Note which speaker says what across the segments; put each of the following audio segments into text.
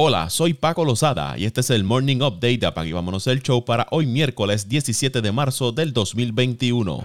Speaker 1: Hola, soy Paco Lozada y este es el Morning Update de Apague Vámonos el Show para hoy miércoles 17 de marzo del 2021.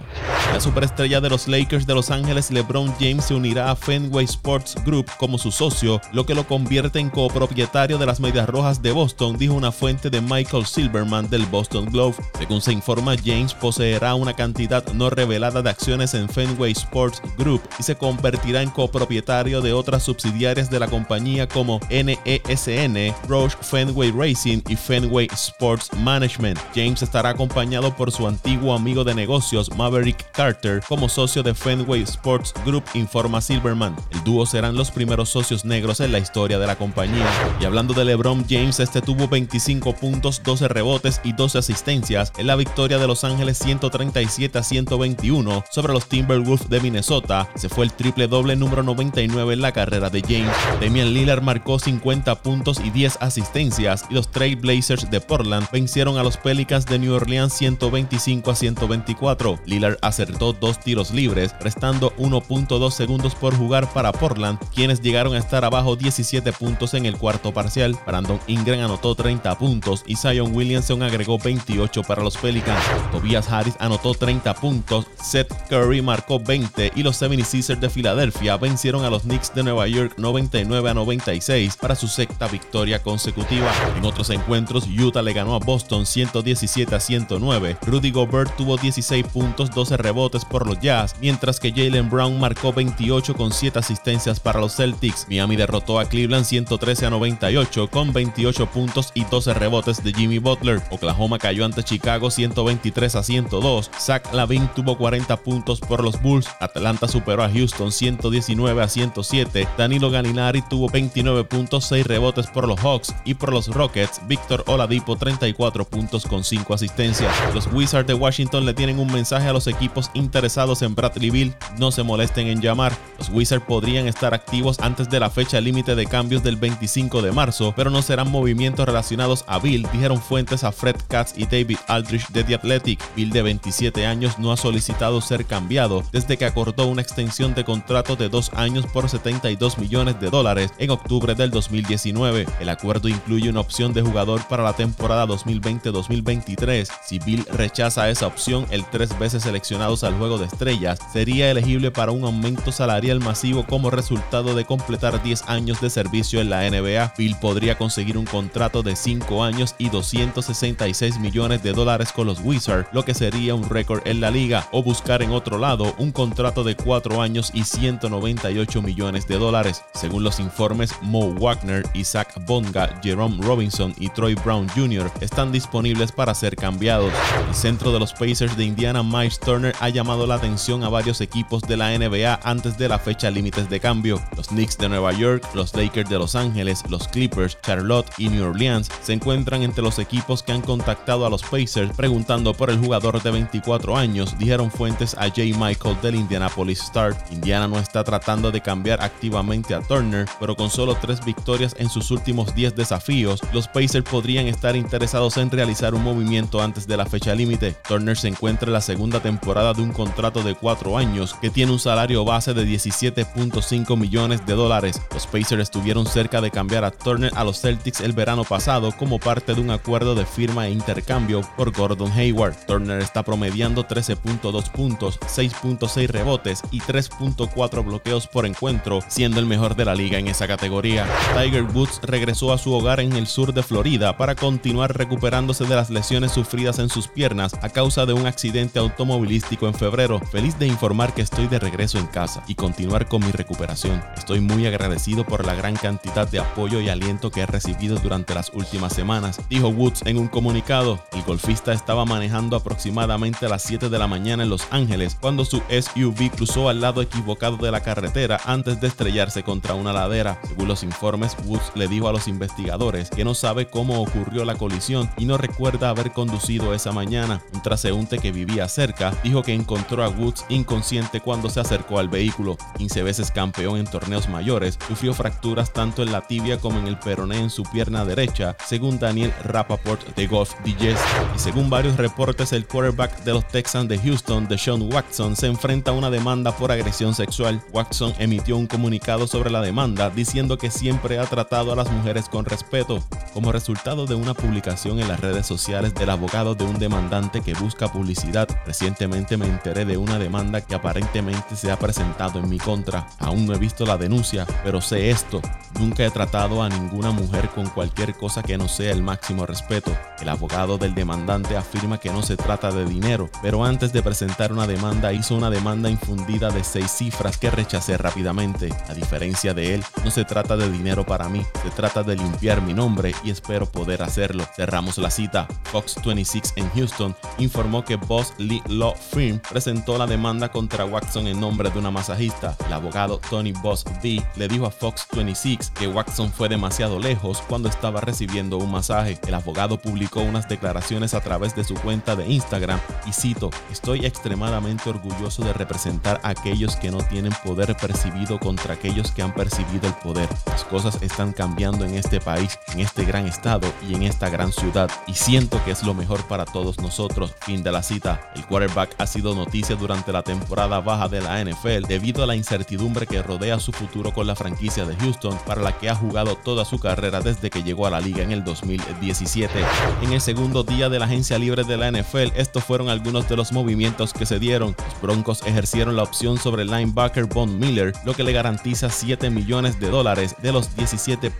Speaker 1: La superestrella de los Lakers de Los Ángeles, LeBron James, se unirá a Fenway Sports Group como su socio, lo que lo convierte en copropietario de las Medias Rojas de Boston, dijo una fuente de Michael Silverman del Boston Globe. Según se informa, James poseerá una cantidad no revelada de acciones en Fenway Sports Group y se convertirá en copropietario de otras subsidiarias de la compañía como NESN Roche Fenway Racing y Fenway Sports Management. James estará acompañado por su antiguo amigo de negocios Maverick Carter como socio de Fenway Sports Group, informa Silverman. El dúo serán los primeros socios negros en la historia de la compañía. Y hablando de LeBron James, este tuvo 25 puntos, 12 rebotes y 12 asistencias en la victoria de Los Ángeles 137 a 121 sobre los Timberwolves de Minnesota. Se fue el triple doble número 99 en la carrera de James. Damian Lillard marcó 50 puntos y 10 asistencias y los Trail Blazers de Portland vencieron a los Pelicans de New Orleans 125 a 124. Lillard acertó dos tiros libres, restando 1.2 segundos por jugar para Portland, quienes llegaron a estar abajo 17 puntos en el cuarto parcial. Brandon Ingram anotó 30 puntos y Zion Williamson agregó 28 para los Pelicans. Tobias Harris anotó 30 puntos, Seth Curry marcó 20 y los 76ers de Filadelfia vencieron a los Knicks de Nueva York 99 a 96 para su sexta victoria consecutiva. En otros encuentros, Utah le ganó a Boston 117 a 109. Rudy Gobert tuvo 16 puntos, 12 rebotes por los Jazz, mientras que Jalen Brown marcó 28 con 7 asistencias para los Celtics. Miami derrotó a Cleveland 113 a 98 con 28 puntos y 12 rebotes de Jimmy Butler. Oklahoma cayó ante Chicago 123 a 102. Zach Lavin tuvo 40 puntos por los Bulls. Atlanta superó a Houston 119 a 107. Danilo Galinari tuvo 29 puntos, 6 rebotes por los Hawks y por los Rockets, Víctor Oladipo 34 puntos con 5 asistencias. Los Wizards de Washington le tienen un mensaje a los equipos interesados en Bradley Bill, no se molesten en llamar. Los Wizards podrían estar activos antes de la fecha límite de cambios del 25 de marzo, pero no serán movimientos relacionados a Bill, dijeron fuentes a Fred Katz y David Aldrich de The Athletic. Bill de 27 años no ha solicitado ser cambiado desde que acordó una extensión de contrato de dos años por 72 millones de dólares en octubre del 2019. El acuerdo incluye una opción de jugador para la temporada 2020-2023. Si Bill rechaza esa opción, el tres veces seleccionado al Juego de Estrellas sería elegible para un aumento salarial masivo como resultado de completar 10 años de servicio en la NBA. Bill podría conseguir un contrato de 5 años y 266 millones de dólares con los Wizards, lo que sería un récord en la liga, o buscar en otro lado un contrato de 4 años y 198 millones de dólares. Según los informes, Mo Wagner y Zach Bonga, Jerome Robinson y Troy Brown Jr. están disponibles para ser cambiados. El centro de los Pacers de Indiana, Miles Turner, ha llamado la atención a varios equipos de la NBA antes de la fecha límites de cambio. Los Knicks de Nueva York, los Lakers de Los Ángeles, los Clippers, Charlotte y New Orleans se encuentran entre los equipos que han contactado a los Pacers preguntando por el jugador de 24 años, dijeron fuentes a J. Michael del Indianapolis Star. Indiana no está tratando de cambiar activamente a Turner, pero con solo tres victorias en sus últimos últimos 10 desafíos, los Pacers podrían estar interesados en realizar un movimiento antes de la fecha límite. Turner se encuentra en la segunda temporada de un contrato de 4 años que tiene un salario base de 17.5 millones de dólares. Los Pacers estuvieron cerca de cambiar a Turner a los Celtics el verano pasado como parte de un acuerdo de firma e intercambio por Gordon Hayward. Turner está promediando 13.2 puntos, 6.6 rebotes y 3.4 bloqueos por encuentro, siendo el mejor de la liga en esa categoría. Tiger Woods regresó a su hogar en el sur de Florida para continuar recuperándose de las lesiones sufridas en sus piernas a causa de un accidente automovilístico en febrero. Feliz de informar que estoy de regreso en casa y continuar con mi recuperación. Estoy muy agradecido por la gran cantidad de apoyo y aliento que he recibido durante las últimas semanas, dijo Woods en un comunicado. El golfista estaba manejando aproximadamente a las 7 de la mañana en Los Ángeles cuando su SUV cruzó al lado equivocado de la carretera antes de estrellarse contra una ladera. Según los informes, Woods le dijo a los investigadores que no sabe cómo ocurrió la colisión y no recuerda haber conducido esa mañana. Un transeúnte que vivía cerca dijo que encontró a Woods inconsciente cuando se acercó al vehículo. 15 veces campeón en torneos mayores, sufrió fracturas tanto en la tibia como en el peroné en su pierna derecha, según Daniel Rappaport de Golf Digest. Y según varios reportes, el quarterback de los Texans de Houston, Deshaun Watson, se enfrenta a una demanda por agresión sexual. Watson emitió un comunicado sobre la demanda diciendo que siempre ha tratado a la mujeres con respeto. Como resultado de una publicación en las redes sociales del abogado de un demandante que busca publicidad, recientemente me enteré de una demanda que aparentemente se ha presentado en mi contra. Aún no he visto la denuncia, pero sé esto. Nunca he tratado a ninguna mujer con cualquier cosa que no sea el máximo respeto. El abogado del demandante afirma que no se trata de dinero, pero antes de presentar una demanda hizo una demanda infundida de seis cifras que rechacé rápidamente. A diferencia de él, no se trata de dinero para mí, se trata de limpiar mi nombre y espero poder hacerlo. Cerramos la cita. Fox 26 en Houston informó que Boss Lee Law Firm presentó la demanda contra Watson en nombre de una masajista. El abogado Tony Boss B le dijo a Fox 26 que Watson fue demasiado lejos cuando estaba recibiendo un masaje. El abogado publicó unas declaraciones a través de su cuenta de Instagram y cito, estoy extremadamente orgulloso de representar a aquellos que no tienen poder percibido contra aquellos que han percibido el poder. Las cosas están cambiando en este país, en este gran estado y en esta gran ciudad y siento que es lo mejor para todos nosotros. Fin de la cita. El quarterback ha sido noticia durante la temporada baja de la NFL debido a la incertidumbre que rodea su futuro con la franquicia de Houston para la que ha jugado toda su carrera desde que llegó a la liga en el 2017. En el segundo día de la agencia libre de la NFL, estos fueron algunos de los movimientos que se dieron. Los Broncos ejercieron la opción sobre el linebacker Von Miller, lo que le garantiza 7 millones de dólares de los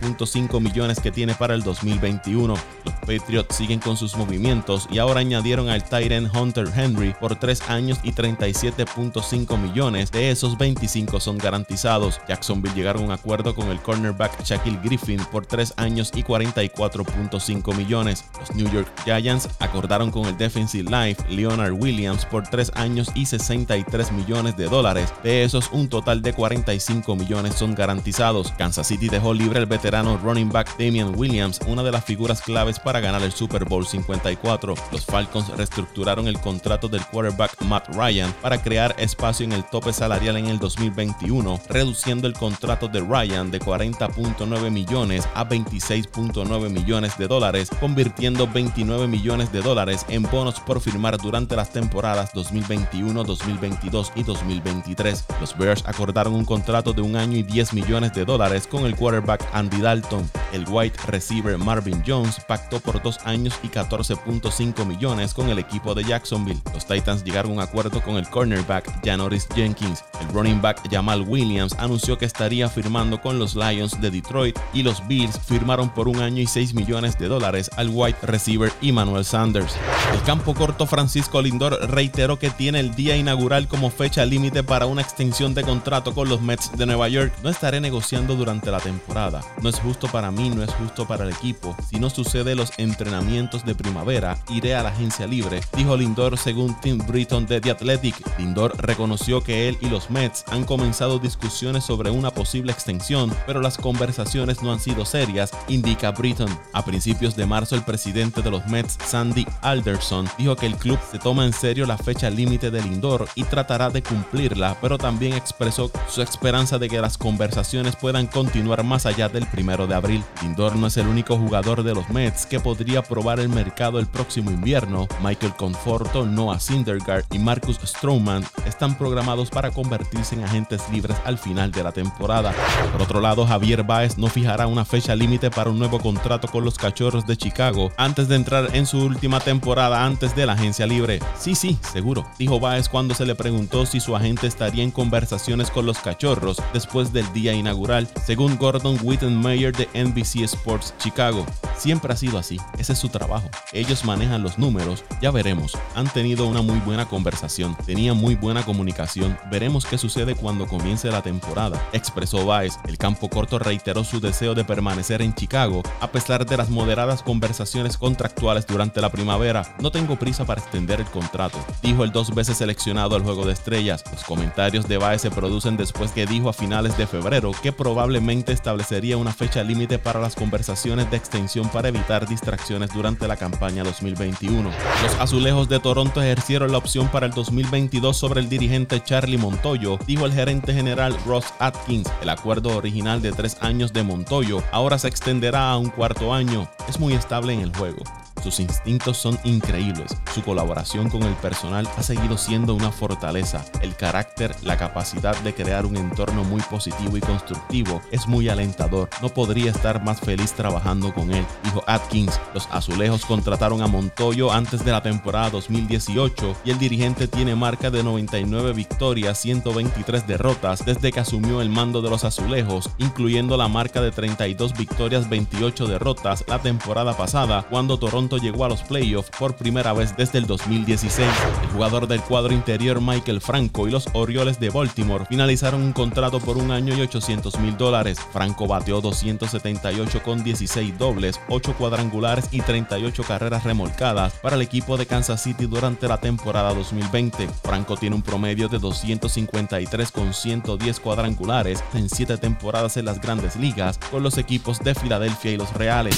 Speaker 1: 17.5 millones que tiene para el 2021. Los Patriots siguen con sus movimientos y ahora añadieron al Tyrant Hunter Henry por 3 años y 37.5 millones. De esos 25 son garantizados. Jacksonville llegaron a un acuerdo con el cornerback Shaquille Griffin por 3 años y 44.5 millones. Los New York Giants acordaron con el defensive life Leonard Williams por 3 años y 63 millones de dólares. De esos, un total de 45 millones son garantizados. Kansas City dejó libre el veterano running back Damian Williams, una de las figuras claves para ganar el Super Bowl 54. Los Falcons reestructuraron el contrato del quarterback Matt Ryan para crear espacio en el tope salarial en el 2021, reduciendo el contrato de Ryan de 40.9 millones a 26.9 millones de dólares, convirtiendo 29 millones de dólares en bonos por firmar durante las temporadas 2021, 2022 y 2023. Los Bears acordaron un contrato de un año y 10 millones de dólares con el quarterback Andy Dalton. El wide receiver Marvin Jones pactó por dos años y 14.5 millones con el equipo de Jacksonville. Los Titans llegaron a un acuerdo con el cornerback Janoris Jenkins. El running back Jamal Williams anunció que estaría firmando con los Lions de Detroit y los Bills firmaron por un año y 6 millones de dólares al wide receiver Emmanuel Sanders. El campo corto Francisco Lindor reiteró que tiene el día inaugural como fecha límite para una extensión de contrato con los Mets de Nueva York. No estaré negociando durante la temporada. No es justo para mí, no es justo para el equipo. Si no sucede los entrenamientos de primavera, iré a la agencia libre, dijo Lindor según Tim Britton de The Athletic. Lindor reconoció que él y los Mets han comenzado discusiones sobre una posible extensión, pero las conversaciones no han sido serias, indica Britton. A principios de marzo, el presidente de los Mets, Sandy Alderson, dijo que el club se toma en serio la fecha límite de Lindor y tratará de cumplirla, pero también expresó su esperanza de que las conversaciones puedan continuar más allá del primero de abril. Lindor no es el único jugador de los Mets que podría probar el mercado el próximo invierno. Michael Conforto, Noah Syndergaard y Marcus Stroman están programados para convertirse en agentes libres al final de la temporada. Por otro lado, Javier Baez no fijará una fecha límite para un nuevo contrato con los Cachorros de Chicago antes de entrar en su última temporada antes de la agencia libre. Sí, sí, seguro, dijo Baez cuando se le preguntó si su agente estaría en conversaciones con los Cachorros después del día inaugural, según Gordon Wittenmeyer de NBC Sports Chicago. Siempre ha sido así, ese es su trabajo. Ellos manejan los números, ya veremos. Han tenido una muy buena conversación, tenían muy buena comunicación. Veremos qué sucede cuando comience la temporada, expresó Baez. El campo corto reiteró su deseo de permanecer en Chicago a pesar de las moderadas conversaciones contractuales durante la primavera. No tengo prisa para extender el contrato, dijo el dos veces seleccionado al Juego de Estrellas. Los comentarios de Baez se producen después que dijo a finales de febrero que probablemente establecería una fecha límite para las conversaciones de extensión para evitar distracciones durante la campaña 2021. Los azulejos de Toronto ejercieron la opción para el 2022 sobre el dirigente Charlie Montoyo, dijo el gerente general Ross Atkins. El acuerdo original de tres años de Montoyo ahora se extenderá a un cuarto año. Es muy estable en el juego. Sus instintos son increíbles, su colaboración con el personal ha seguido siendo una fortaleza, el carácter, la capacidad de crear un entorno muy positivo y constructivo es muy alentador, no podría estar más feliz trabajando con él, dijo Atkins. Los azulejos contrataron a Montoyo antes de la temporada 2018 y el dirigente tiene marca de 99 victorias, 123 derrotas desde que asumió el mando de los azulejos, incluyendo la marca de 32 victorias, 28 derrotas la temporada pasada cuando Toronto llegó a los playoffs por primera vez desde el 2016. El jugador del cuadro interior Michael Franco y los Orioles de Baltimore finalizaron un contrato por un año y 800 mil dólares. Franco bateó 278 con 16 dobles, 8 cuadrangulares y 38 carreras remolcadas para el equipo de Kansas City durante la temporada 2020. Franco tiene un promedio de 253 con 110 cuadrangulares en 7 temporadas en las grandes ligas con los equipos de Filadelfia y los Reales.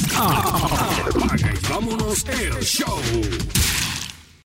Speaker 2: Vámonos el show.